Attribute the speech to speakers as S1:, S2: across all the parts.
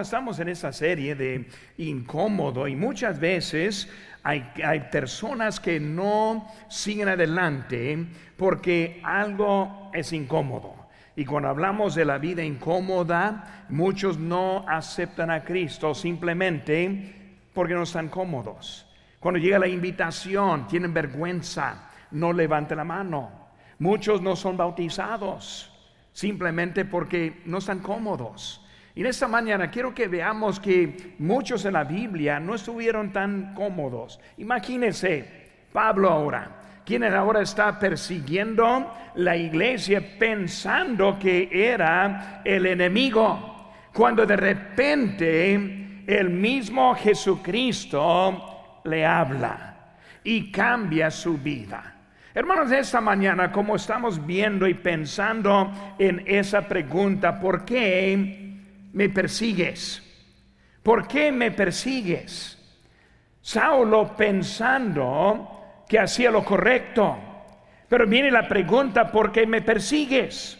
S1: Estamos en esa serie de incómodo y muchas veces hay, hay, personas que no siguen adelante porque algo es incómodo. Y cuando hablamos de la vida incómoda, muchos no aceptan a Cristo simplemente porque no están cómodos. Cuando llega la invitación, tienen vergüenza, no levanten la mano. Muchos no son bautizados simplemente porque no están cómodos. Y en esta mañana quiero que veamos que muchos en la Biblia no estuvieron tan cómodos. Imagínense, Pablo ahora, quien ahora está persiguiendo la iglesia pensando que era el enemigo, cuando de repente el mismo Jesucristo le habla y cambia su vida. Hermanos, esta mañana, como estamos viendo y pensando en esa pregunta, ¿por qué me persigues? ¿Por qué me persigues? Saulo pensando que hacía lo correcto. Pero viene la pregunta, ¿por qué me persigues?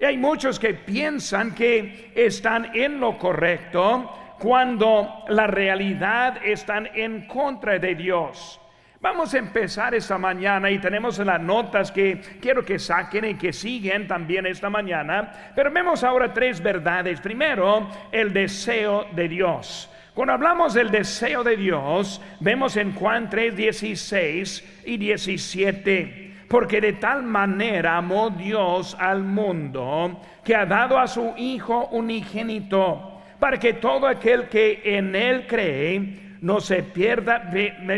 S1: Y hay muchos que piensan que están en lo correcto cuando la realidad están en contra de Dios. Vamos a empezar esta mañana y tenemos las notas que quiero que saquen y que siguen también esta mañana. Pero vemos ahora tres verdades. Primero, el deseo de Dios. Cuando hablamos del deseo de Dios, vemos en Juan 3, 16 y 17, porque de tal manera amó Dios al mundo que ha dado a su Hijo unigénito, para que todo aquel que en él cree no se pierda,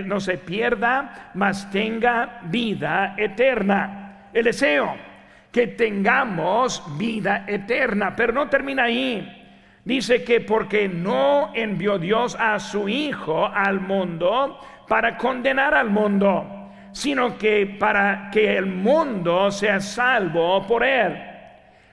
S1: no se pierda, mas tenga vida eterna. El deseo que tengamos vida eterna, pero no termina ahí dice que porque no envió Dios a su Hijo al mundo para condenar al mundo, sino que para que el mundo sea salvo por él.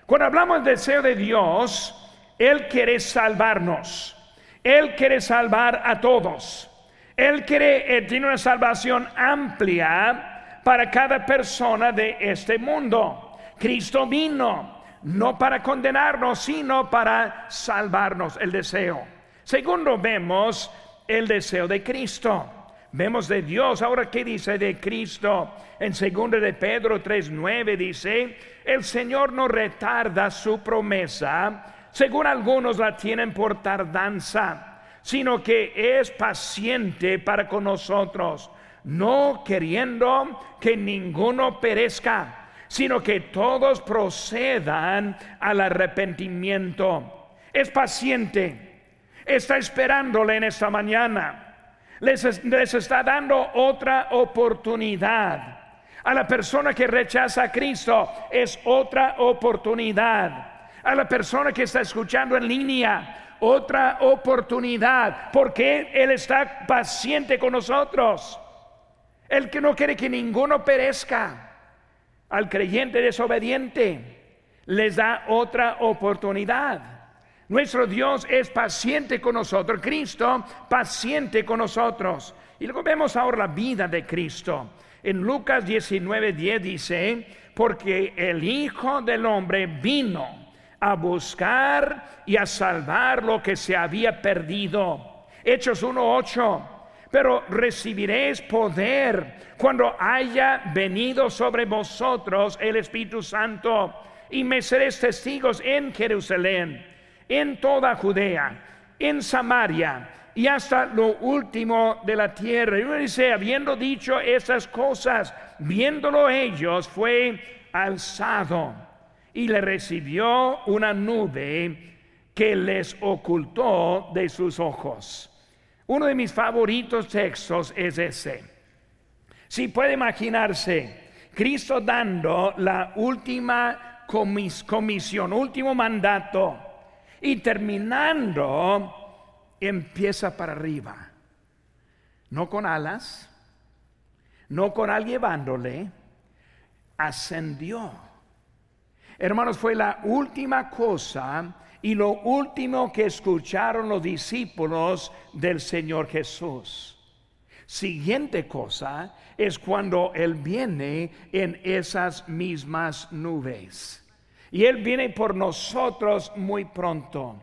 S1: Cuando hablamos del deseo de Dios, Él quiere salvarnos. Él quiere salvar a todos. Él quiere, él tiene una salvación amplia para cada persona de este mundo. Cristo vino no para condenarnos, sino para salvarnos el deseo. Segundo, vemos el deseo de Cristo. Vemos de Dios. Ahora, ¿qué dice de Cristo? En segundo de Pedro 3.9 dice, el Señor no retarda su promesa, según algunos la tienen por tardanza, sino que es paciente para con nosotros, no queriendo que ninguno perezca sino que todos procedan al arrepentimiento. Es paciente, está esperándole en esta mañana, les, está dando otra oportunidad. A la persona que rechaza a Cristo es otra oportunidad. A la persona que está escuchando en línea, otra oportunidad, porque Él está paciente con nosotros. El que no quiere que ninguno perezca al creyente desobediente les da otra oportunidad. Nuestro Dios es paciente con nosotros, Cristo paciente con nosotros. Y luego vemos ahora la vida de Cristo. En Lucas 19, 10 dice, porque el Hijo del Hombre vino a buscar y a salvar lo que se había perdido. Hechos 1, 8 pero recibiréis poder cuando haya venido sobre vosotros el Espíritu Santo y me seréis testigos en Jerusalén, en toda Judea, en Samaria y hasta lo último de la tierra. Y uno dice, habiendo dicho esas cosas, viéndolo ellos, fue alzado y le recibió una nube que les ocultó de sus ojos. Uno de mis favoritos textos es ese. Si puede imaginarse, Cristo dando la última comisión, último mandato, y terminando, empieza para arriba. No con alas, no con alguien llevándole, ascendió. Hermanos, fue la última cosa y lo último que escucharon los discípulos del Señor Jesús. Siguiente cosa es cuando Él viene en esas mismas nubes. Y Él viene por nosotros muy pronto.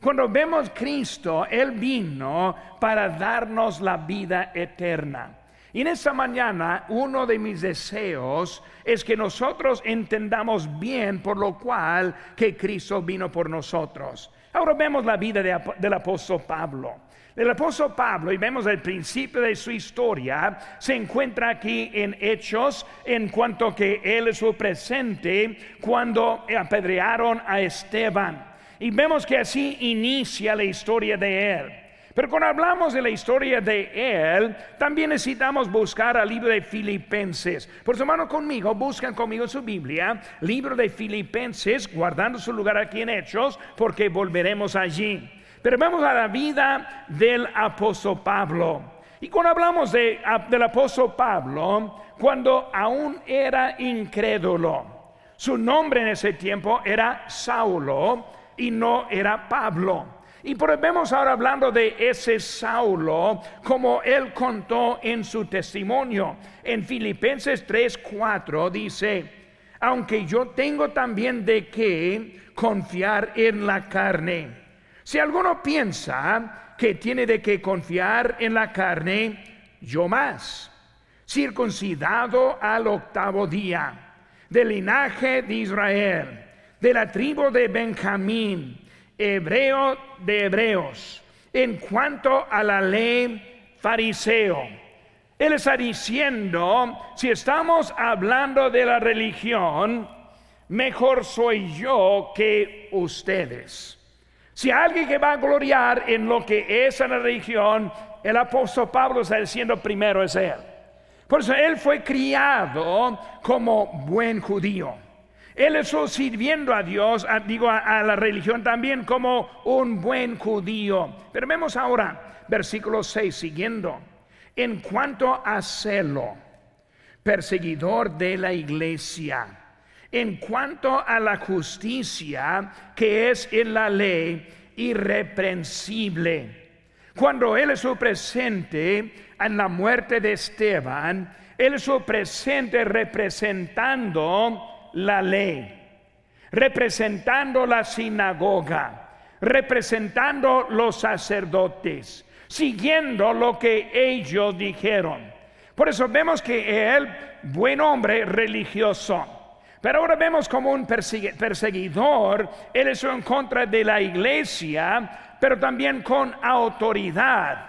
S1: Cuando vemos Cristo, Él vino para darnos la vida eterna. Y en esta mañana uno de mis deseos es que nosotros entendamos bien por lo cual que Cristo vino por nosotros. Ahora vemos la vida del apóstol Pablo. El apóstol Pablo, y vemos el principio de su historia, se encuentra aquí en Hechos en cuanto que él es su presente cuando apedrearon a Esteban. Y vemos que así inicia la historia de él. Pero cuando hablamos de la historia de él, también necesitamos buscar al libro de Filipenses. Por su mano conmigo, buscan conmigo su Biblia, libro de Filipenses, guardando su lugar aquí en Hechos, porque volveremos allí. Pero vamos a la vida del apóstol Pablo. Y cuando hablamos de, del apóstol Pablo, cuando aún era incrédulo, su nombre en ese tiempo era Saulo y no era Pablo. Y vemos ahora hablando de ese Saulo, como él contó en su testimonio. En Filipenses 3:4 dice, aunque yo tengo también de qué confiar en la carne. Si alguno piensa que tiene de qué confiar en la carne, yo más, circuncidado al octavo día, del linaje de Israel de la tribu de Benjamín, hebreo de hebreos, en cuanto a la ley fariseo. Él está diciendo, si estamos hablando de la religión, mejor soy yo que ustedes. Si alguien que va a gloriar en lo que es la religión, el apóstol Pablo está diciendo primero es él. Por eso él fue criado como buen judío. Él estuvo sirviendo a Dios, digo a, la religión también como un buen judío. Pero vemos ahora versículo 6 siguiendo. En cuanto a celo, perseguidor de la iglesia, en cuanto a la justicia que es en la ley irreprensible. Cuando Él estuvo presente en la muerte de Esteban, Él estuvo presente representando la ley, representando la sinagoga, representando los sacerdotes, siguiendo lo que ellos dijeron. Por eso vemos que él, buen hombre religioso, pero ahora vemos como un perseguidor, él es en contra de la iglesia, pero también con autoridad,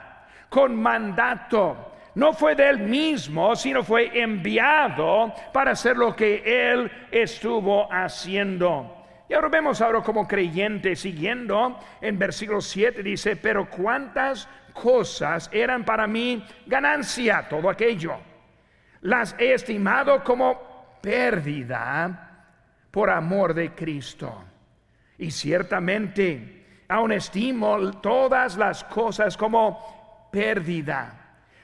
S1: con mandato no fue de él mismo, sino fue enviado para hacer lo que él estuvo haciendo. Y ahora vemos ahora como creyente, siguiendo en versículo 7, dice, pero cuántas cosas eran para mí ganancia, todo aquello. Las he estimado como pérdida por amor de Cristo. Y ciertamente aún estimo todas las cosas como pérdida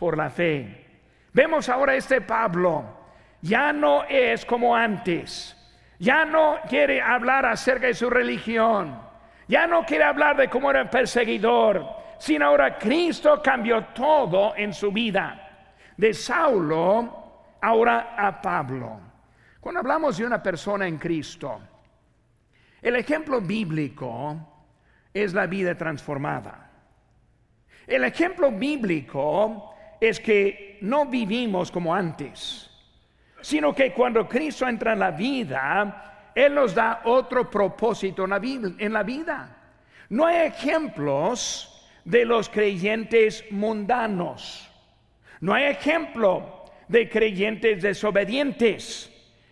S1: por la fe. Vemos ahora este Pablo, ya no es como antes, ya no quiere hablar acerca de su religión, ya no quiere hablar de cómo era perseguidor, sino ahora Cristo cambió todo en su vida. De Saulo ahora a Pablo. Cuando hablamos de una persona en Cristo, el ejemplo bíblico es la vida transformada. El ejemplo bíblico es que no vivimos como antes, sino que cuando Cristo entra en la vida, Él nos da otro propósito en la vida. No hay ejemplos de los creyentes mundanos. No hay ejemplo de creyentes desobedientes,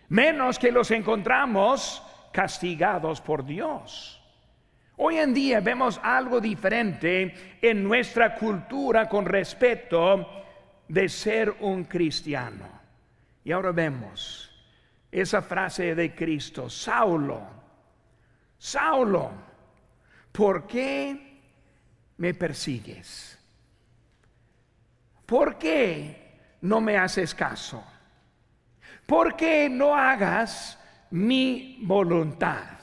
S1: menos que los encontramos castigados por Dios. Hoy en día vemos algo diferente en nuestra cultura con respecto de ser un cristiano. Y ahora vemos esa frase de Cristo, Saulo, Saulo, ¿por qué me persigues? ¿Por qué no me haces caso? ¿Por qué no hagas mi voluntad?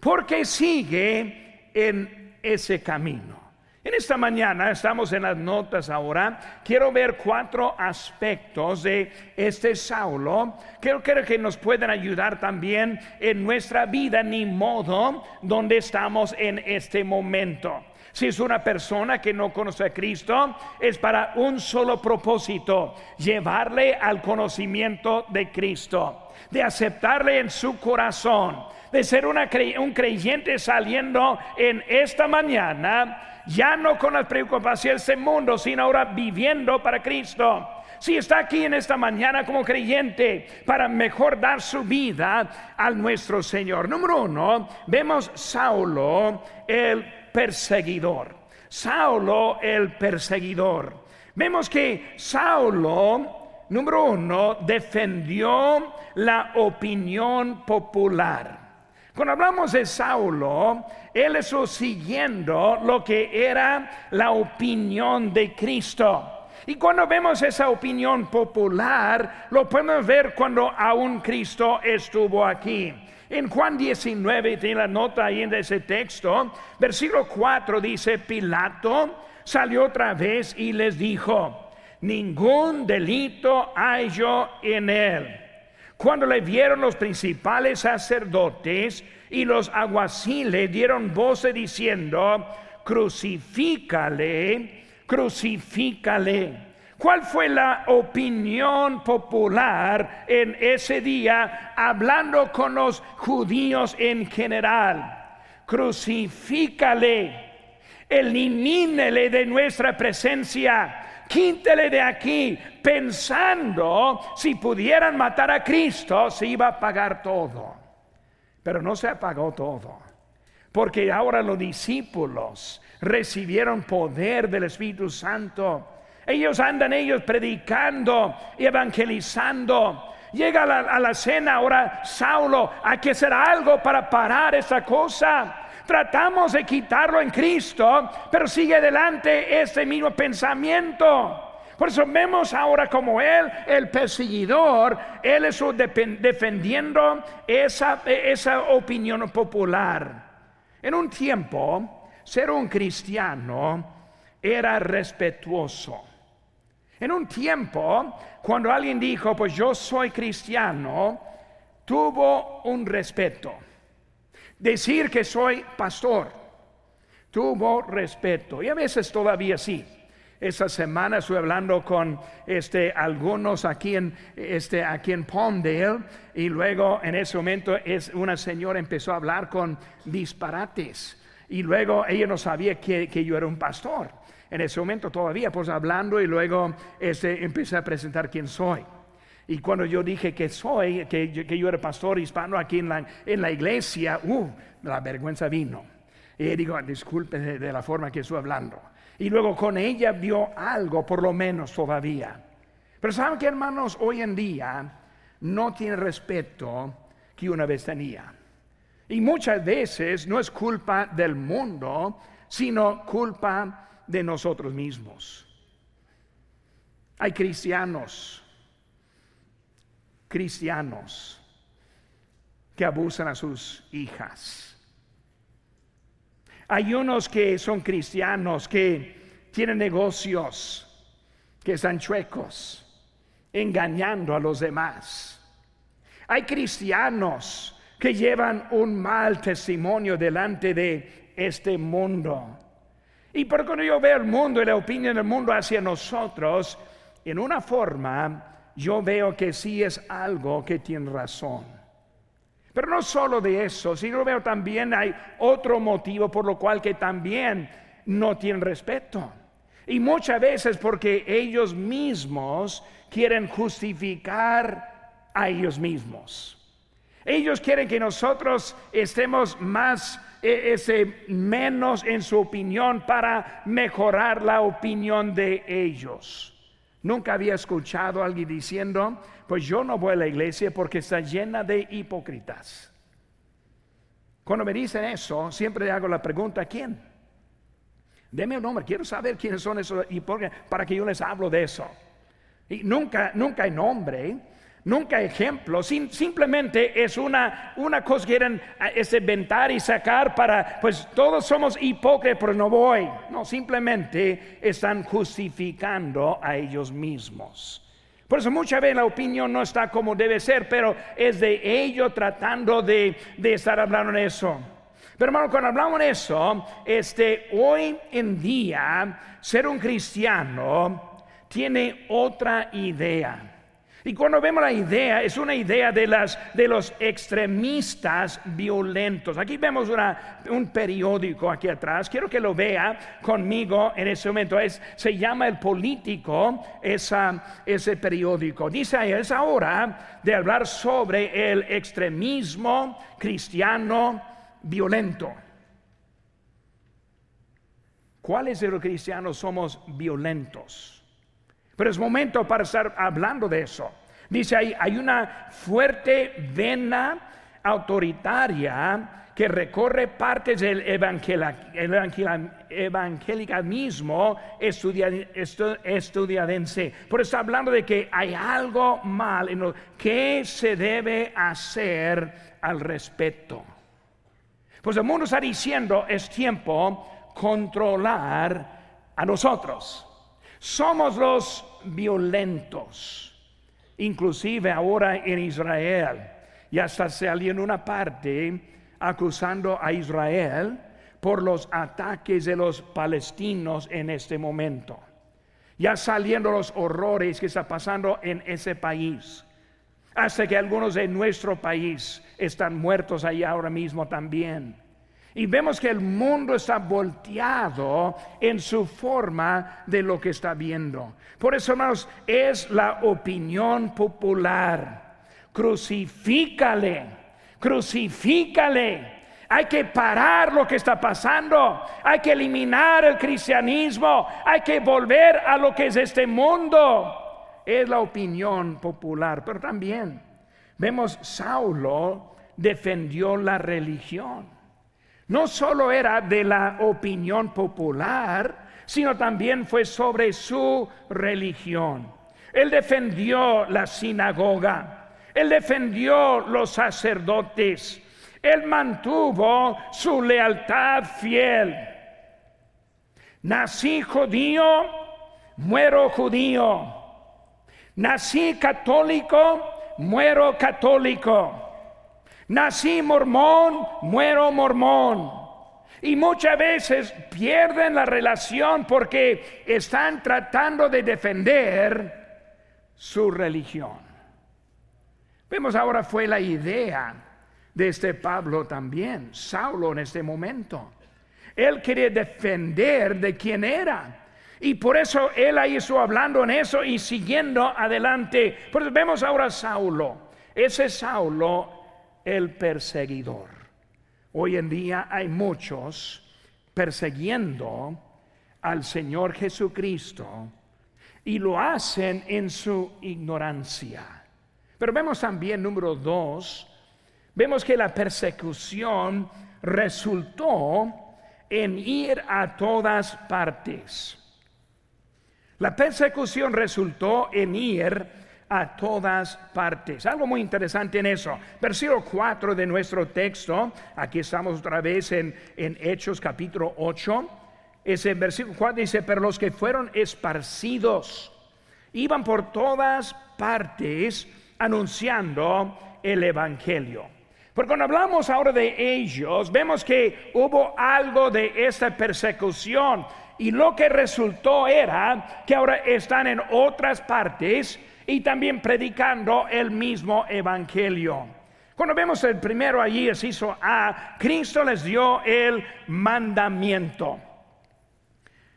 S1: ¿Por qué sigue en ese camino? En esta mañana estamos en las notas ahora. Quiero ver cuatro aspectos de este Saulo. Creo, que nos pueden ayudar también en nuestra vida, ni modo donde estamos en este momento. Si es una persona que no conoce a Cristo, es para un solo propósito, llevarle al conocimiento de Cristo, de aceptarle en su corazón, de ser un creyente saliendo en esta mañana ya no con las preocupaciones del mundo, sino ahora viviendo para Cristo. Si está aquí en esta mañana como creyente para mejor dar su vida a nuestro Señor. Número uno, vemos Saulo el perseguidor. Saulo el perseguidor. Vemos que Saulo, número uno, defendió la opinión popular. Cuando hablamos de Saulo, él estuvo siguiendo lo que era la opinión de Cristo. Y cuando vemos esa opinión popular, lo podemos ver cuando aún Cristo estuvo aquí. En Juan 19, tiene la nota ahí en ese texto, versículo 4 dice, Pilato salió otra vez y les dijo, ningún delito hay yo en él. Cuando le vieron los principales sacerdotes y los aguaciles dieron voces diciendo, crucifícale, crucifícale. ¿Cuál fue la opinión popular en ese día hablando con los judíos en general? Crucifícale, elimínele de nuestra presencia quíntele de aquí, pensando si pudieran matar a Cristo, se iba a pagar todo. Pero no se apagó todo, porque ahora los discípulos recibieron poder del Espíritu Santo. Ellos andan ellos predicando y evangelizando. Llega a la, a la, cena ahora Saulo, hay que hacer algo para parar esa cosa. Tratamos de quitarlo en Cristo, pero sigue adelante ese mismo pensamiento. Por eso vemos ahora como Él, el perseguidor, Él es defendiendo esa, esa opinión popular. En un tiempo, ser un cristiano era respetuoso. En un tiempo, cuando alguien dijo, pues yo soy cristiano, tuvo un respeto. Decir que soy pastor tuvo respeto y a veces todavía sí. Esa semana estuve hablando con este, algunos aquí en, este, aquí en Palmdale y luego en ese momento es, una señora empezó a hablar con disparates y luego ella no sabía que, que yo era un pastor. En ese momento todavía pues hablando y luego este, empecé a presentar quién soy. Y cuando yo dije que soy, que, yo era pastor hispano aquí en la, en la iglesia, uh, la vergüenza vino. Y digo, disculpe de, la forma que estoy hablando. Y luego con ella vio algo, por lo menos todavía. Pero saben que hermanos, hoy en día no tiene respeto que una vez tenía. Y muchas veces no es culpa del mundo, sino culpa de nosotros mismos. Hay cristianos cristianos que abusan a sus hijas. Hay unos que son cristianos que tienen negocios que están chuecos, engañando a los demás. Hay cristianos que llevan un mal testimonio delante de este mundo. Y por cuando yo veo el mundo y la opinión del mundo hacia nosotros, en una forma yo veo que sí es algo que tiene razón. Pero no solo de eso, sino veo también hay otro motivo por lo cual que también no tienen respeto. Y muchas veces porque ellos mismos quieren justificar a ellos mismos. Ellos quieren que nosotros estemos más, e, ese, menos en su opinión para mejorar la opinión de ellos. Nunca había escuchado a alguien diciendo, pues yo no voy a la iglesia porque está llena de hipócritas. Cuando me dicen eso, siempre hago la pregunta, ¿quién? Deme un nombre, quiero saber quiénes son esos y para que yo les hablo de eso. Y nunca, nunca hay nombre, nunca ejemplo, simplemente es una, una cosa que quieren es inventar y sacar para, pues todos somos hipócritas, pero no voy. No, simplemente están justificando a ellos mismos. Por eso muchas veces la opinión no está como debe ser, pero es de ellos tratando de, de estar hablando de eso. Pero hermano, cuando hablamos de eso, este, hoy en día ser un cristiano tiene otra idea. Y cuando vemos la idea, es una idea de, las, de los extremistas violentos. Aquí vemos un periódico aquí atrás. Quiero que lo vea conmigo en este momento. Es, se llama El Político, ese periódico. Dice, es hora de hablar sobre el extremismo cristiano violento. ¿Cuáles de los cristianos somos violentos? Pero es momento para estar hablando de eso. Dice ahí, hay una fuerte vena autoritaria que recorre partes del evangelicalismo estudianense. Por eso hablando de que hay algo mal en lo que se debe hacer al respecto. Pues el mundo está diciendo es tiempo controlar a nosotros. Somos los violentos. Inclusive ahora en Israel ya está saliendo una parte acusando a Israel por los ataques de los palestinos en este momento. Ya saliendo los horrores que está pasando en ese país hasta que algunos de nuestro país están muertos ahí ahora mismo también. Y vemos que el mundo está volteado en su forma de lo que está viendo. Por eso, hermanos, es la opinión popular. Crucifícale, crucifícale. Hay que parar lo que está pasando. Hay que eliminar el cristianismo. Hay que volver a lo que es este mundo es la opinión popular, pero también vemos Saulo defendió la religión. No solo era de la opinión popular, sino también fue sobre su religión. Él defendió la sinagoga, él defendió los sacerdotes, él mantuvo su lealtad fiel. Nací judío, muero judío. Nací católico, muero católico. Nací mormón, muero mormón. Y muchas veces pierden la relación porque están tratando de defender su religión. Vemos ahora fue la idea de este Pablo también, Saulo en este momento. Él quería defender de quién era. Y por eso él ahí estuvo hablando en eso y siguiendo adelante. Por vemos ahora a Saulo. Ese Saulo, el perseguidor. Hoy en día hay muchos persiguiendo al Señor Jesucristo y lo hacen en su ignorancia. Pero vemos también, número dos, vemos que la persecución resultó en ir a todas partes. La persecución resultó en ir a todas partes. Algo muy interesante en eso. Versículo 4 de nuestro texto, aquí estamos otra vez en, en Hechos capítulo 8. Ese versículo 4 dice, pero los que fueron esparcidos iban por todas partes anunciando el Evangelio. Porque cuando hablamos ahora de ellos, vemos que hubo algo de esta persecución y lo que resultó era que ahora están en otras partes y también predicando el mismo evangelio. Cuando vemos el primero allí, es hizo a Cristo les dio el mandamiento.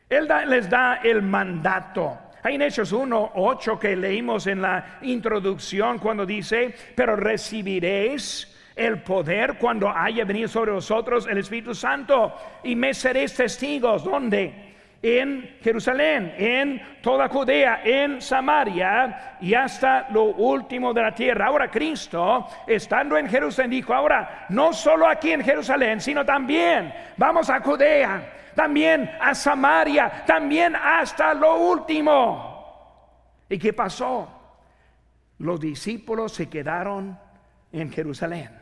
S1: Él les da el mandato. Hay en Hechos 1, 8 que leímos en la introducción cuando dice, pero recibiréis el poder cuando haya venido sobre vosotros el Espíritu Santo y me seréis testigos. ¿Dónde? En Jerusalén, en toda Judea, en Samaria y hasta lo último de la tierra. Ahora Cristo, estando en Jerusalén, dijo, ahora no solo aquí en Jerusalén, sino también vamos a Judea, también a Samaria, también hasta lo último. ¿Y qué pasó? Los discípulos se quedaron en Jerusalén.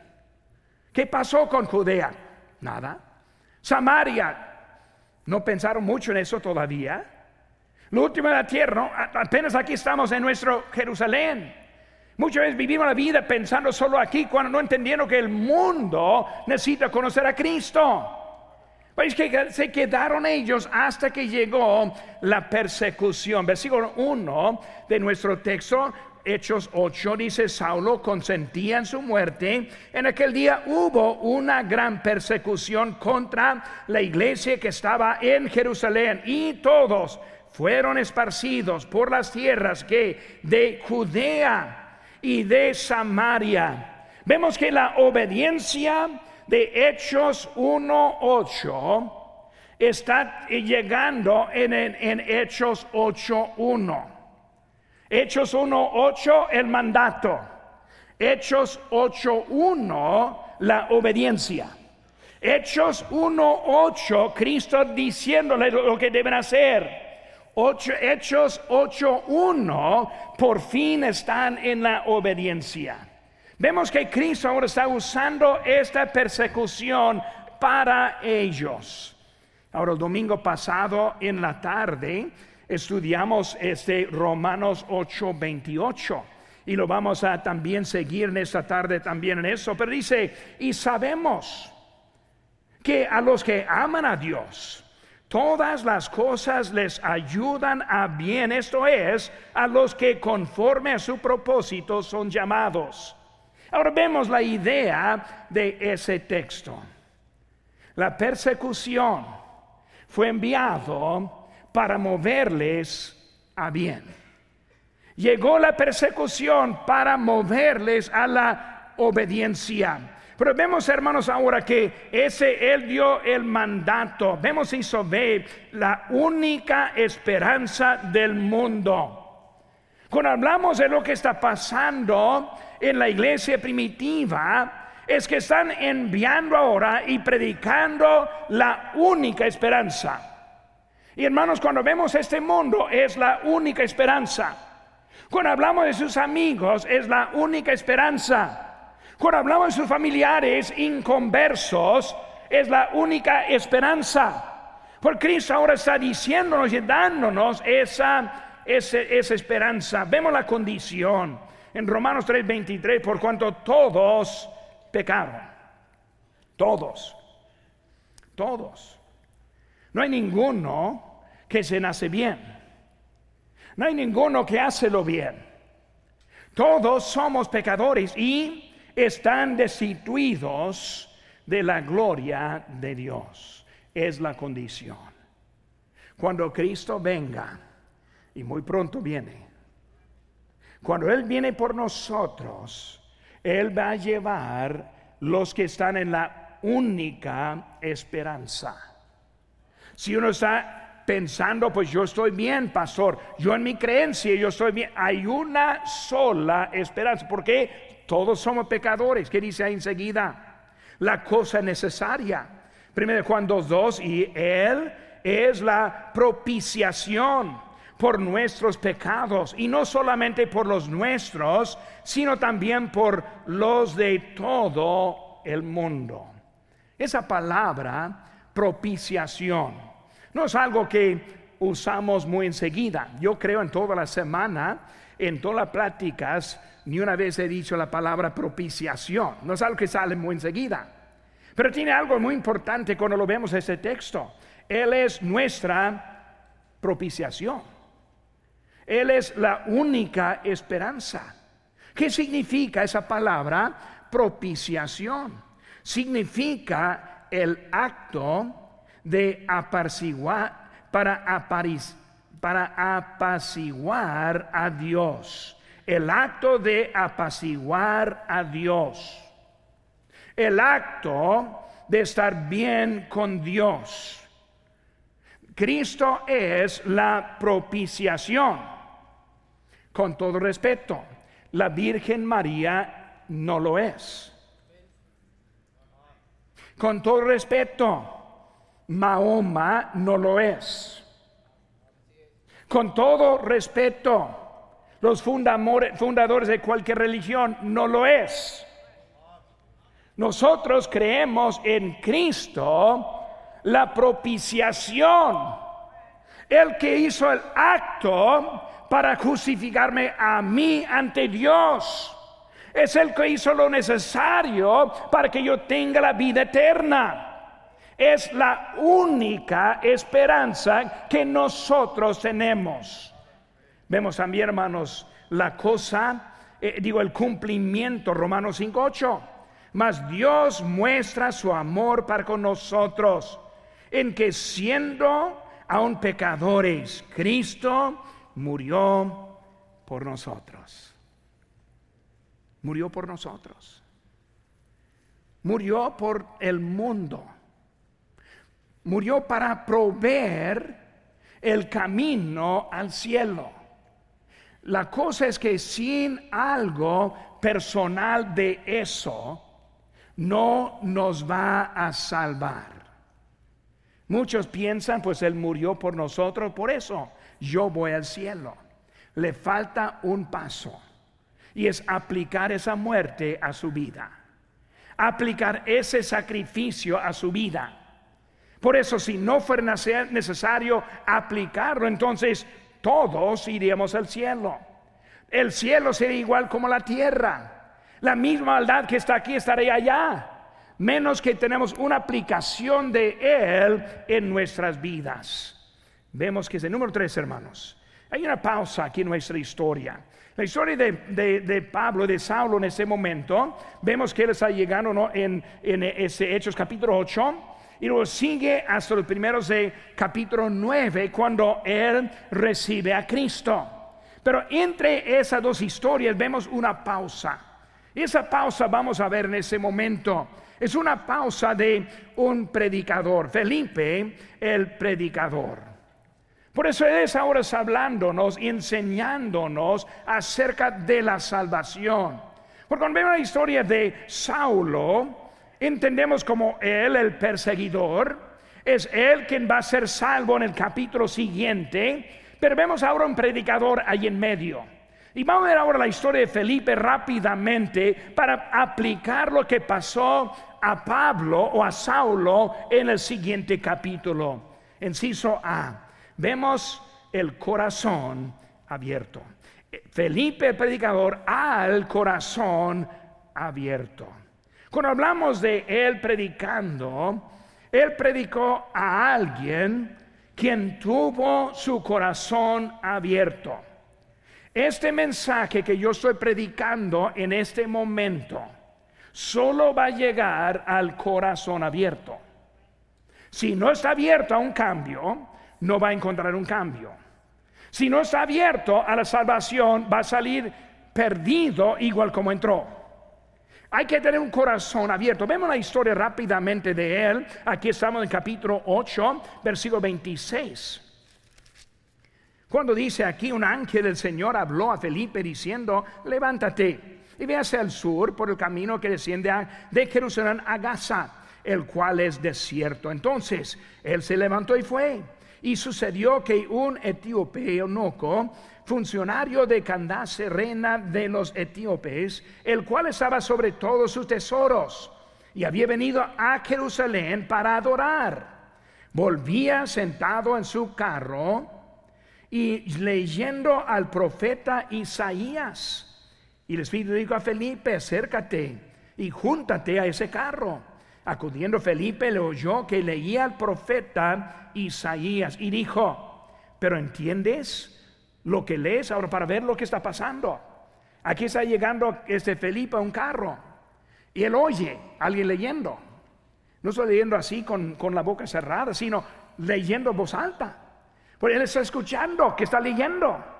S1: ¿Qué pasó con Judea? Nada. Samaria, no pensaron mucho en eso todavía. Lo último de la tierra, apenas aquí estamos en nuestro Jerusalén. Muchas veces vivimos la vida pensando solo aquí cuando no entendieron que el mundo necesita conocer a Cristo. Pues que se quedaron ellos hasta que llegó la persecución. Versículo 1 de nuestro texto Hechos 8 dice, Saulo consentía en su muerte. En aquel día hubo una gran persecución contra la iglesia que estaba en Jerusalén y todos fueron esparcidos por las tierras que de Judea y de Samaria. Vemos que la obediencia de Hechos 1.8 está llegando en, en Hechos 8.1. Hechos 1.8, el mandato. Hechos 8.1, la obediencia. Hechos 1.8, Cristo diciéndole lo que deben hacer. Hechos 8.1, por fin están en la obediencia. Vemos que Cristo ahora está usando esta persecución para ellos. Ahora, el domingo pasado en la tarde, estudiamos este Romanos 8, 28. Y lo vamos a también seguir en esta tarde también en eso. Pero dice, y sabemos que a los que aman a Dios, todas las cosas les ayudan a bien. Esto es, a los que conforme a su propósito son llamados. Ahora vemos la idea de ese texto. La persecución fue enviado para moverles a bien. Llegó la persecución para moverles a la obediencia. Pero vemos, hermanos, ahora que ese Él dio el mandato. Vemos y ve la única esperanza del mundo. Cuando hablamos de lo que está pasando en la iglesia primitiva, es que están enviando ahora y predicando la única esperanza. Y hermanos, cuando vemos este mundo es la única esperanza. Cuando hablamos de sus amigos es la única esperanza. Cuando hablamos de sus familiares inconversos es la única esperanza. Porque Cristo ahora está diciéndonos y dándonos esa, esa, esa esperanza. Vemos la condición en Romanos 3:23, por cuanto todos pecaron. Todos. Todos. No hay ninguno que se nace bien. No hay ninguno que hace lo bien. Todos somos pecadores y están destituidos de la gloria de Dios. Es la condición. Cuando Cristo venga, y muy pronto viene, cuando Él viene por nosotros, Él va a llevar los que están en la única esperanza. Si uno está pensando, pues yo estoy bien, pastor, yo en mi creencia, yo estoy bien, hay una sola esperanza, porque todos somos pecadores. ¿Qué dice ahí enseguida? La cosa necesaria. Primero Juan 2.2, y Él es la propiciación por nuestros pecados, y no solamente por los nuestros, sino también por los de todo el mundo. Esa palabra propiciación. No es algo que usamos muy enseguida. Yo creo en toda la semana, en todas las pláticas, ni una vez he dicho la palabra propiciación. No es algo que sale muy enseguida. Pero tiene algo muy importante cuando lo vemos en ese texto. Él es nuestra propiciación. Él es la única esperanza. ¿Qué significa esa palabra propiciación? Significa el acto de apaciguar, para, para apaciguar a Dios. El acto de apaciguar a Dios. El acto de estar bien con Dios. Cristo es la propiciación. Con todo respeto, la Virgen María no lo es. Con todo respeto, Mahoma no lo es. Con todo respeto, los fundadores de cualquier religión no lo es. Nosotros creemos en Cristo, la propiciación, el que hizo el acto para justificarme a mí ante Dios. Es el que hizo lo necesario para que yo tenga la vida eterna. Es la única esperanza que nosotros tenemos. Vemos también, hermanos, la cosa, eh, digo, el cumplimiento, Romanos 5.8. Mas Dios muestra su amor para con nosotros, en que siendo aún pecadores, Cristo murió por nosotros. Murió por nosotros. Murió por el mundo. Murió para proveer el camino al cielo. La cosa es que sin algo personal de eso, no nos va a salvar. Muchos piensan, pues Él murió por nosotros, por eso yo voy al cielo. Le falta un paso y es aplicar esa muerte a su vida, aplicar ese sacrificio a su vida. Por eso si no fuera necesario aplicarlo, entonces todos iríamos al cielo. El cielo sería igual como la tierra. La misma maldad que está aquí estaría allá. Menos que tenemos una aplicación de Él en nuestras vidas. Vemos que es el número tres, hermanos. Hay una pausa aquí en nuestra historia. La historia de, de, de, Pablo, de Saulo en ese momento, vemos que él está llegando ¿no? en, en ese Hechos capítulo 8 y luego sigue hasta los primeros de capítulo 9 cuando él recibe a Cristo. Pero entre esas dos historias vemos una pausa. Y esa pausa vamos a ver en ese momento. Es una pausa de un predicador, Felipe el predicador. Por eso es ahora hablándonos, enseñándonos acerca de la salvación. Porque cuando vemos la historia de Saulo, entendemos como Él, el perseguidor, es Él quien va a ser salvo en el capítulo siguiente, pero vemos ahora un predicador ahí en medio. Y vamos a ver ahora la historia de Felipe rápidamente para aplicar lo que pasó a Pablo o a Saulo en el siguiente capítulo. Enciso A vemos el corazón abierto. Felipe el predicador al corazón abierto. Cuando hablamos de él predicando, él predicó a alguien quien tuvo su corazón abierto. Este mensaje que yo estoy predicando en este momento solo va a llegar al corazón abierto. Si no está abierto a un cambio, no va a encontrar un cambio. Si no está abierto a la salvación, va a salir perdido igual como entró. Hay que tener un corazón abierto. Vemos la historia rápidamente de él. Aquí estamos en capítulo 8, versículo 26. Cuando dice aquí un ángel del Señor habló a Felipe diciendo, levántate y ve hacia el sur por el camino que desciende de Jerusalén a Gaza, el cual es desierto. Entonces él se levantó y fue. Y sucedió que un etíope eunuco, funcionario de Candace, reina de los etíopes, el cual estaba sobre todos sus tesoros, y había venido a Jerusalén para adorar, volvía sentado en su carro y leyendo al profeta Isaías. Y el Espíritu dijo a Felipe, acércate y júntate a ese carro. Acudiendo Felipe le oyó que leía al profeta Isaías y dijo, pero ¿entiendes lo que lees ahora para ver lo que está pasando? Aquí está llegando este Felipe a un carro y él oye a alguien leyendo. No estoy leyendo así con, con la boca cerrada, sino leyendo en voz alta. Porque él está escuchando que está leyendo.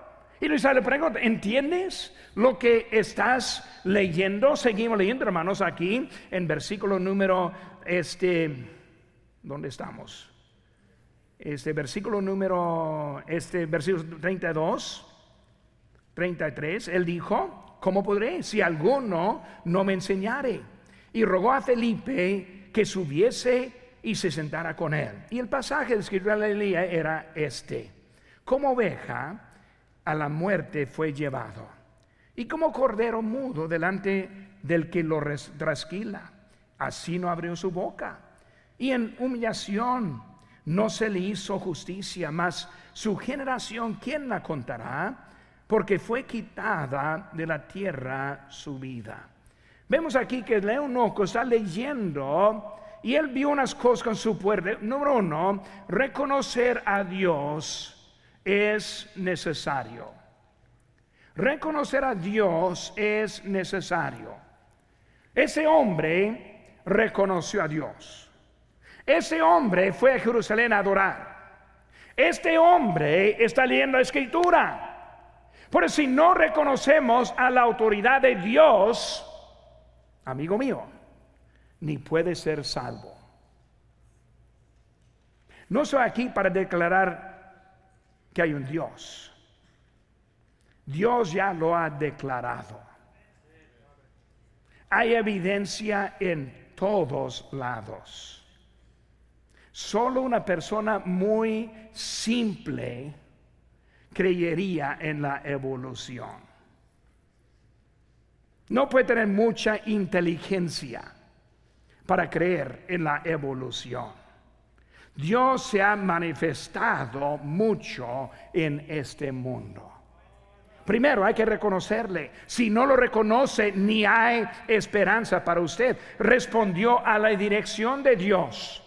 S1: Y Luis le pregunta, ¿entiendes lo que estás leyendo? Seguimos leyendo, hermanos, aquí en versículo número, este, ¿dónde estamos? este versículo número, este versículo 32, 33, él dijo, ¿cómo podré si alguno no me enseñare? Y rogó a Felipe que subiese y se sentara con él. Y el pasaje de escritura de Elías era este. Como oveja a la muerte fue llevado. Y como cordero mudo delante del que lo trasquila. Así no abrió su boca. Y en humillación no se le hizo justicia, mas su generación, ¿quién la contará? Porque fue quitada de la tierra su vida. Vemos aquí que Leonoco está leyendo y él vio unas cosas con su puerta. Número uno, reconocer a Dios es necesario. Reconocer a Dios es necesario. Ese hombre reconoció a Dios. Ese hombre fue a Jerusalén a adorar. Este hombre está leyendo la escritura. Por si no reconocemos a la autoridad de Dios, amigo mío, ni puede ser salvo. No soy aquí para declarar que hay un Dios. Dios ya lo ha declarado. Hay evidencia en todos lados. Solo una persona muy simple creería en la evolución. No puede tener mucha inteligencia para creer en la evolución. Dios se ha manifestado mucho en este mundo. Primero hay que reconocerle. Si no lo reconoce, ni hay esperanza para usted. Respondió a la dirección de Dios.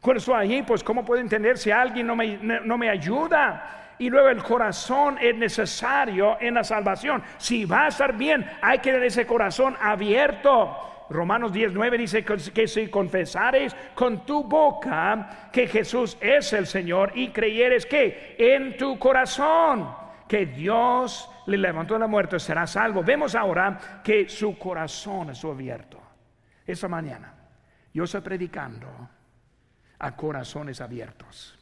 S1: Cuando estoy allí, pues ¿cómo puedo entender si alguien no me, no me ayuda? y luego el corazón es necesario en la salvación. Si va a estar bien, hay que tener ese corazón abierto. Romanos 19 dice que, si confesares con tu boca que Jesús es el Señor y creyeres que en tu corazón que Dios le levantó de la muerte será salvo. Vemos ahora que su corazón es abierto. Esa mañana yo estoy predicando a corazones abiertos.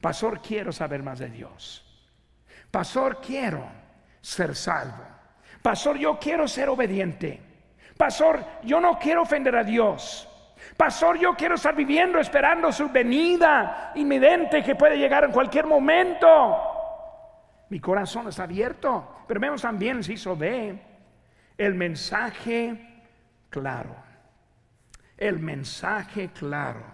S1: Pastor, quiero saber más de Dios. Pastor, quiero ser salvo. Pastor, yo quiero ser obediente. Pastor, yo no quiero ofender a Dios. Pastor, yo quiero estar viviendo esperando su venida inminente que puede llegar en cualquier momento. Mi corazón está abierto, pero vemos también, si hizo ve, el mensaje claro. El mensaje claro.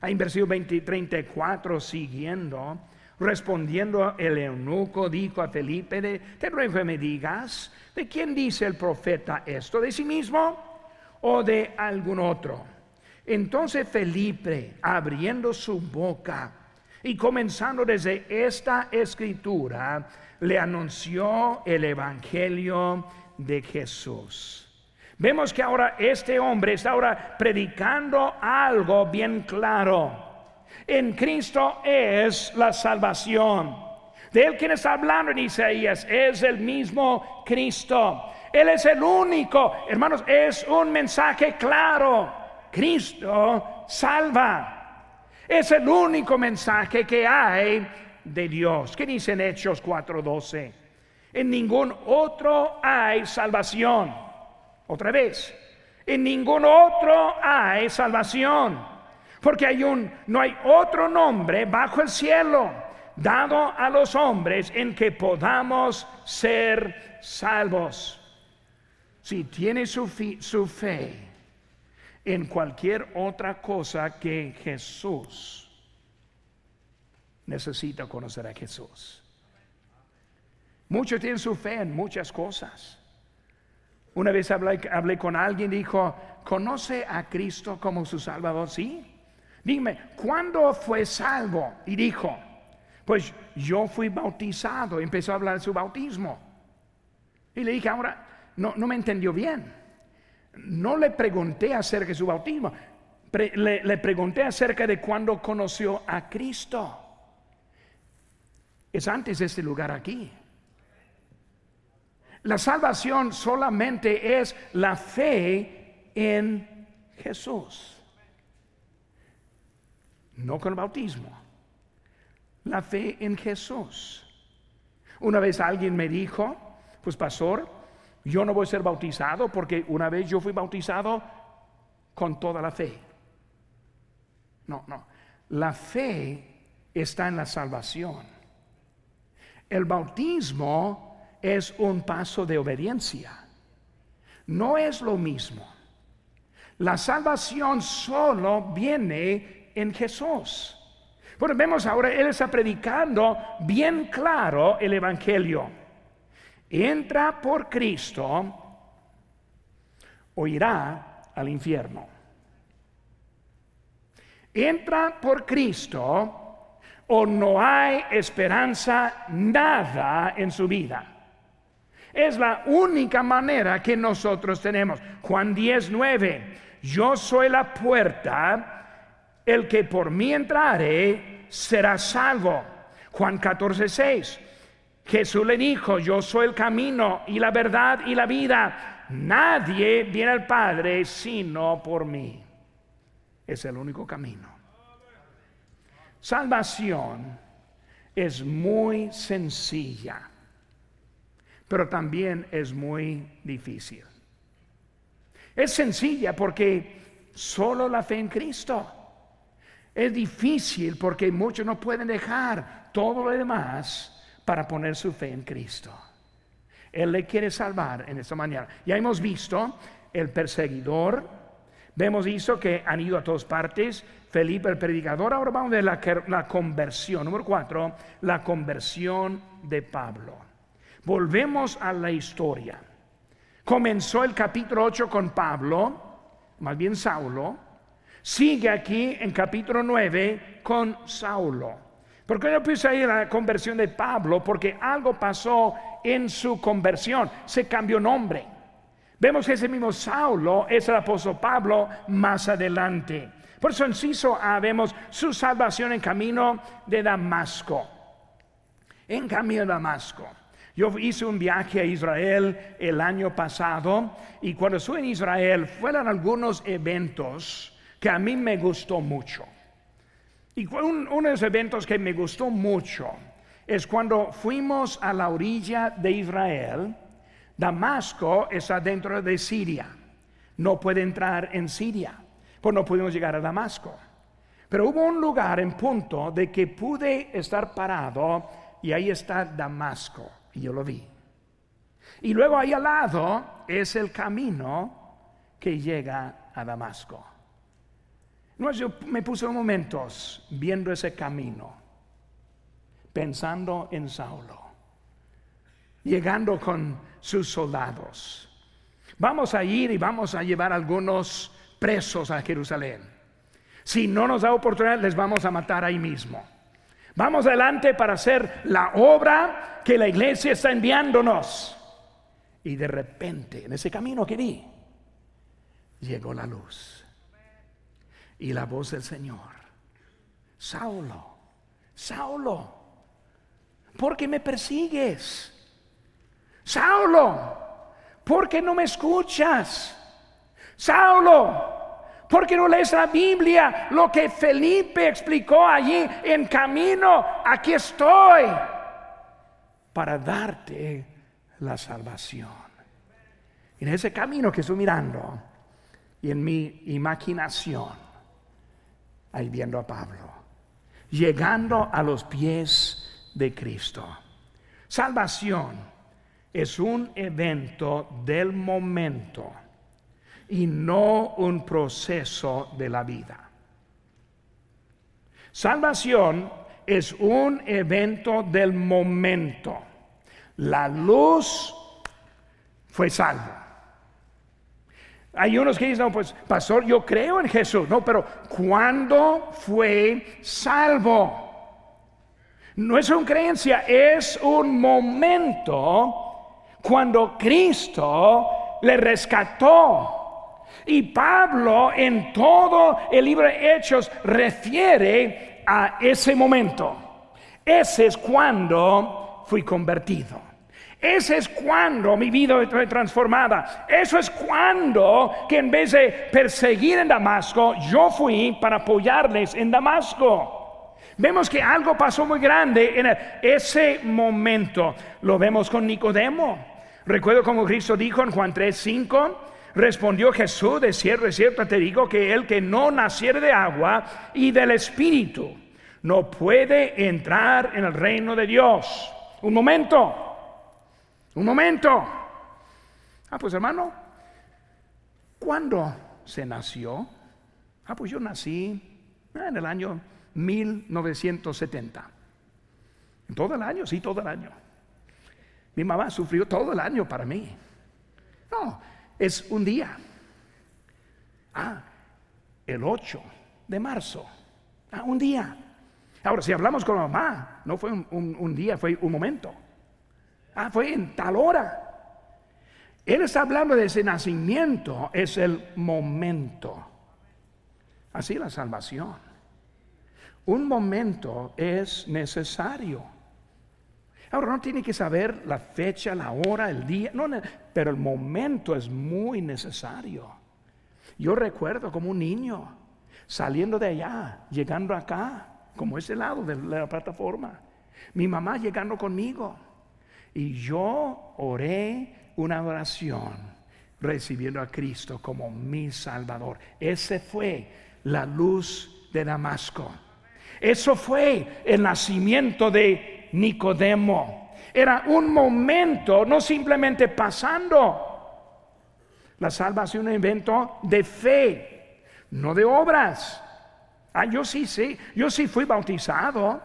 S1: Ahí en versículo 20, 34 siguiendo, respondiendo el eunuco dijo a Felipe, te ruego que me digas, ¿de quién dice el profeta esto? ¿De sí mismo o de algún otro? Entonces Felipe, abriendo su boca y comenzando desde esta escritura, le anunció el Evangelio de Jesús. Vemos que ahora este hombre está ahora predicando algo bien claro. En Cristo es la salvación. De él quien está hablando en Isaías es el mismo Cristo. Él es el único. Hermanos, es un mensaje claro. Cristo salva. Es el único mensaje que hay de Dios. ¿Qué dice en Hechos 4:12? En ningún otro hay salvación. Otra vez, en ningún otro hay salvación. Porque hay un, no hay otro nombre bajo el cielo dado a los hombres en que podamos ser salvos. Si tiene su, su fe en cualquier otra cosa que Jesús. Necesita conocer a Jesús. Muchos tienen su fe en muchas cosas. Una vez hablé, hablé con alguien dijo, ¿conoce a Cristo como su Salvador? Sí. Dime, ¿cuándo fue salvo? Y dijo, pues yo fui bautizado. Empezó a hablar de su bautismo. Y le dije, ahora, no, no me entendió bien no le pregunté acerca de su bautismo, le, le pregunté acerca de cuando conoció a Cristo. Es antes de este lugar aquí. La salvación solamente es la fe en Jesús. No con el bautismo, la fe en Jesús. Una vez alguien me dijo, pues pastor, yo no voy a ser bautizado porque una vez yo fui bautizado con toda la fe. No, no. La fe está en la salvación. El bautismo es un paso de obediencia. No es lo mismo. La salvación solo viene en Jesús. Bueno, vemos ahora, Él está predicando bien claro el Evangelio. Entra por Cristo o irá al infierno. Entra por Cristo o no hay esperanza nada en su vida. Es la única manera que nosotros tenemos. Juan 10, 9. Yo soy la puerta el que por mí entrare será salvo. Juan 14, 6. Jesús le dijo, yo soy el camino y la verdad y la vida. Nadie viene al Padre sino por mí. Es el único camino. Salvación es muy sencilla, pero también es muy difícil. Es sencilla porque solo la fe en Cristo es difícil porque muchos no pueden dejar todo lo demás para poner su fe en Cristo. Él le quiere salvar en esta mañana. Ya hemos visto el perseguidor, vemos visto que han ido a todas partes. Felipe el predicador, ahora vamos a ver la, conversión. Número cuatro, la conversión de Pablo. Volvemos a la historia. Comenzó el capítulo 8 con Pablo, más bien Saulo Sigue aquí en capítulo 9 con Saulo. ¿Por qué no empieza ahí la conversión de Pablo? Porque algo pasó en su conversión. Se cambió nombre. Vemos que ese mismo Saulo es el apóstol Pablo más adelante. Por eso en Ciso A vemos su salvación en camino de Damasco. En camino de Damasco. Yo hice un viaje a Israel el año pasado y cuando estuve en Israel fueron algunos eventos que a mí me gustó mucho. Y uno de los eventos que me gustó mucho es cuando fuimos a la orilla de Israel. Damasco está dentro de Siria. No puede entrar en Siria, pues no pudimos llegar a Damasco. Pero hubo un lugar en punto de que pude estar parado y ahí está Damasco. Y yo lo vi. Y luego ahí al lado es el camino que llega a Damasco. No, yo me puse momentos viendo ese camino, pensando en Saulo, llegando con sus soldados. Vamos a ir y vamos a llevar algunos presos a Jerusalén. Si no nos da oportunidad, les vamos a matar ahí mismo. Vamos adelante para hacer la obra que la iglesia está enviándonos. Y de repente, en ese camino que vi, llegó la luz y la voz del Señor. Saulo, Saulo, ¿por qué me persigues? Saulo, ¿por qué no me escuchas? Saulo, ¿por qué no lees la Biblia? Lo que Felipe explicó allí en camino, aquí estoy para darte la salvación. En ese camino que estoy mirando y en mi imaginación, ahí viendo a Pablo, llegando a los pies de Cristo. Salvación es un evento del momento y no un proceso de la vida. Salvación es un evento del momento. La luz fue salva. Hay unos que dicen, no, pues, pastor, yo creo en Jesús. No, pero ¿cuándo fue salvo? No es una creencia, es un momento cuando Cristo le rescató. Y Pablo en todo el libro de Hechos refiere a ese momento. Ese es cuando fui convertido. Ese es cuando mi vida fue transformada. Eso es cuando que en vez de perseguir en Damasco, yo fui para apoyarles en Damasco. Vemos que algo pasó muy grande en ese momento. Lo vemos con Nicodemo. Recuerdo como Cristo dijo en Juan 3:5, respondió Jesús, de cierto, de cierto te digo que el que no naciere de agua y del Espíritu no puede entrar en el reino de Dios. Un momento, un momento. Ah, pues hermano, ¿cuándo se nació? Ah, pues yo nací ah, en el año 1970. En todo el año, sí, todo el año. Mi mamá sufrió todo el año para mí. No, es un día. Ah, el 8 de marzo. Ah, un día. Ahora, si hablamos con mamá, no fue un, día, fue un momento. Ah, fue en tal hora. Él está hablando de ese nacimiento, es el momento. Así la salvación. Un momento es necesario. Ahora no tiene que saber la fecha, la hora, el día, no, pero el momento es muy necesario. Yo recuerdo como un niño saliendo de allá, llegando acá, como ese lado de la plataforma. Mi mamá llegando conmigo. Y yo oré una oración recibiendo a Cristo como mi Salvador. Ese fue la luz de Damasco. Eso fue el nacimiento de Nicodemo. Era un momento, no simplemente pasando. La salvación es un evento de fe, no de obras. Ah, yo sí, sí, yo sí fui bautizado.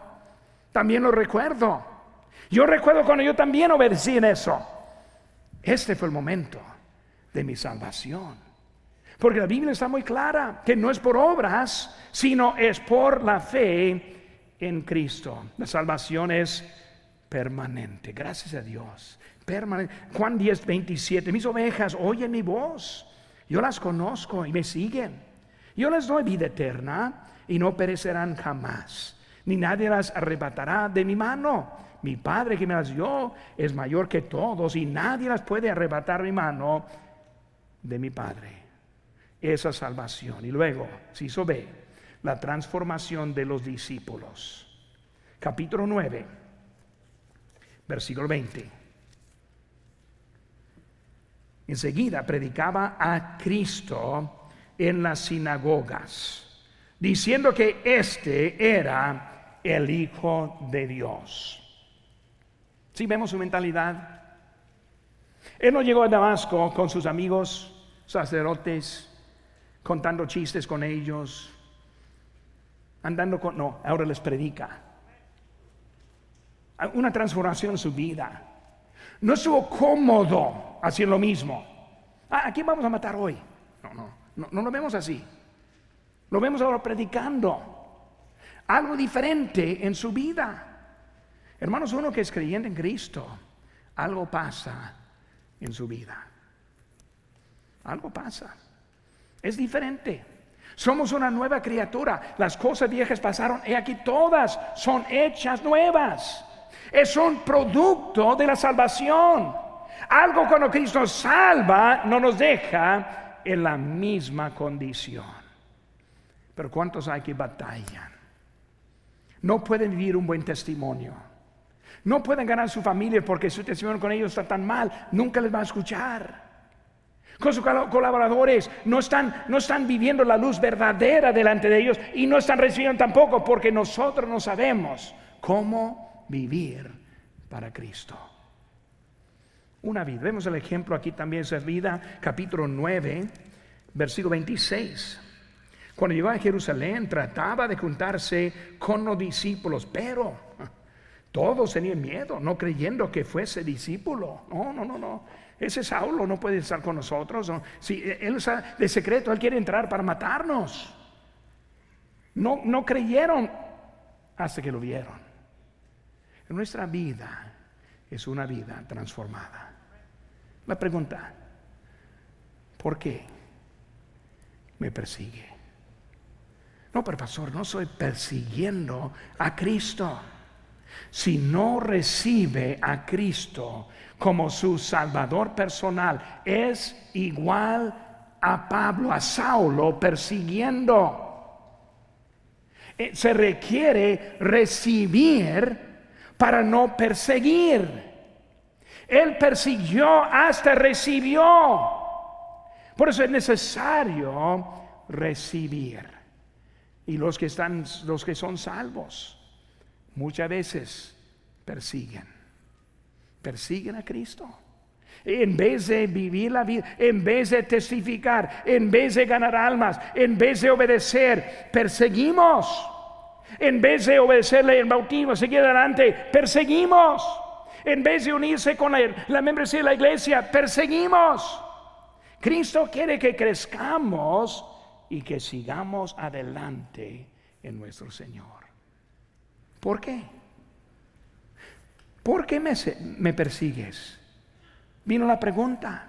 S1: También lo recuerdo. Yo recuerdo cuando yo también obedecí en eso. Este fue el momento de mi salvación. Porque la Biblia está muy clara que no es por obras, sino es por la fe en Cristo. La salvación es permanente, gracias a Dios. Permanente. Juan 10, 27, mis ovejas oyen mi voz, yo las conozco y me siguen. Yo les doy vida eterna y no perecerán jamás, ni nadie las arrebatará de mi mano. Mi Padre que me las dio es mayor que todos y nadie las puede arrebatar mi mano de mi Padre. Esa salvación. Y luego, si eso ve, la transformación de los discípulos. Capítulo 9, versículo 20. Enseguida predicaba a Cristo en las sinagogas, diciendo que éste era el Hijo de Dios. Si vemos su mentalidad, él no llegó a Damasco con sus amigos sacerdotes, contando chistes con ellos, andando con... No, ahora les predica. Una transformación en su vida. No estuvo cómodo haciendo lo mismo. Ah, ¿A quién vamos a matar hoy? No, no, no, no lo vemos así. Lo vemos ahora predicando. Algo diferente en su vida. Hermanos, uno que es creyente en Cristo, algo pasa en su vida. Algo pasa. Es diferente. Somos una nueva criatura. Las cosas viejas pasaron y aquí todas son hechas nuevas. Es un producto de la salvación. Algo cuando Cristo salva no nos deja en la misma condición. Pero ¿cuántos hay que batallan? No pueden vivir un buen testimonio. No pueden ganar su familia porque su testimonio con ellos está tan mal. Nunca les va a escuchar con sus colaboradores, no están, no están viviendo la luz verdadera delante de ellos y no están recibiendo tampoco porque nosotros no sabemos cómo vivir para Cristo. Una vida, vemos el ejemplo aquí también, esa vida, capítulo 9, versículo 26. Cuando llegó a Jerusalén trataba de juntarse con los discípulos, pero todos tenían miedo, no creyendo que fuese discípulo. No, no, no, no. Ese Saulo no puede estar con nosotros. Si él está de secreto, él quiere entrar para matarnos. No, no creyeron hasta que lo vieron. Nuestra vida es una vida transformada. La pregunta, ¿por qué me persigue? No, pero pastor, no estoy persiguiendo a Cristo. Si no recibe a Cristo, como su Salvador personal. Es igual a Pablo, a Saulo persiguiendo. Eh, se requiere recibir para no perseguir. Él persiguió hasta recibió. Por eso es necesario recibir. Y los que están los que son salvos muchas veces persiguen. Persiguen a Cristo. En vez de vivir la vida, en vez de testificar, en vez de ganar almas, en vez de obedecer, perseguimos. En vez de obedecerle el bautismo, seguir adelante, perseguimos. En vez de unirse con la, la membresía de la iglesia, perseguimos. Cristo quiere que crezcamos y que sigamos adelante en nuestro Señor. ¿Por qué? ¿Por qué me, me persigues? Vino la pregunta,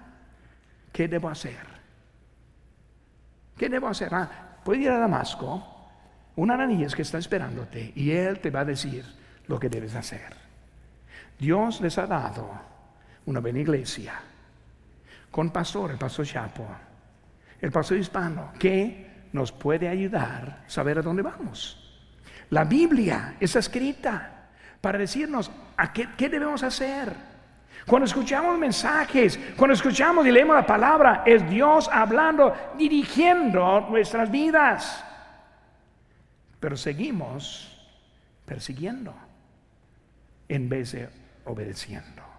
S1: ¿qué debo hacer? ¿Qué debo hacer? Ah, puedo ir a Damasco, un Ananías que está esperándote y él te va a decir lo que debes hacer. Dios les ha dado una buena iglesia con pastor, el pastor Chapo, el pastor hispano, que nos puede ayudar a saber a dónde vamos. La Biblia está escrita para decirnos a qué, qué debemos hacer. Cuando escuchamos mensajes, cuando escuchamos y leemos la palabra, es Dios hablando, dirigiendo nuestras vidas. Pero seguimos persiguiendo en vez de obedeciendo.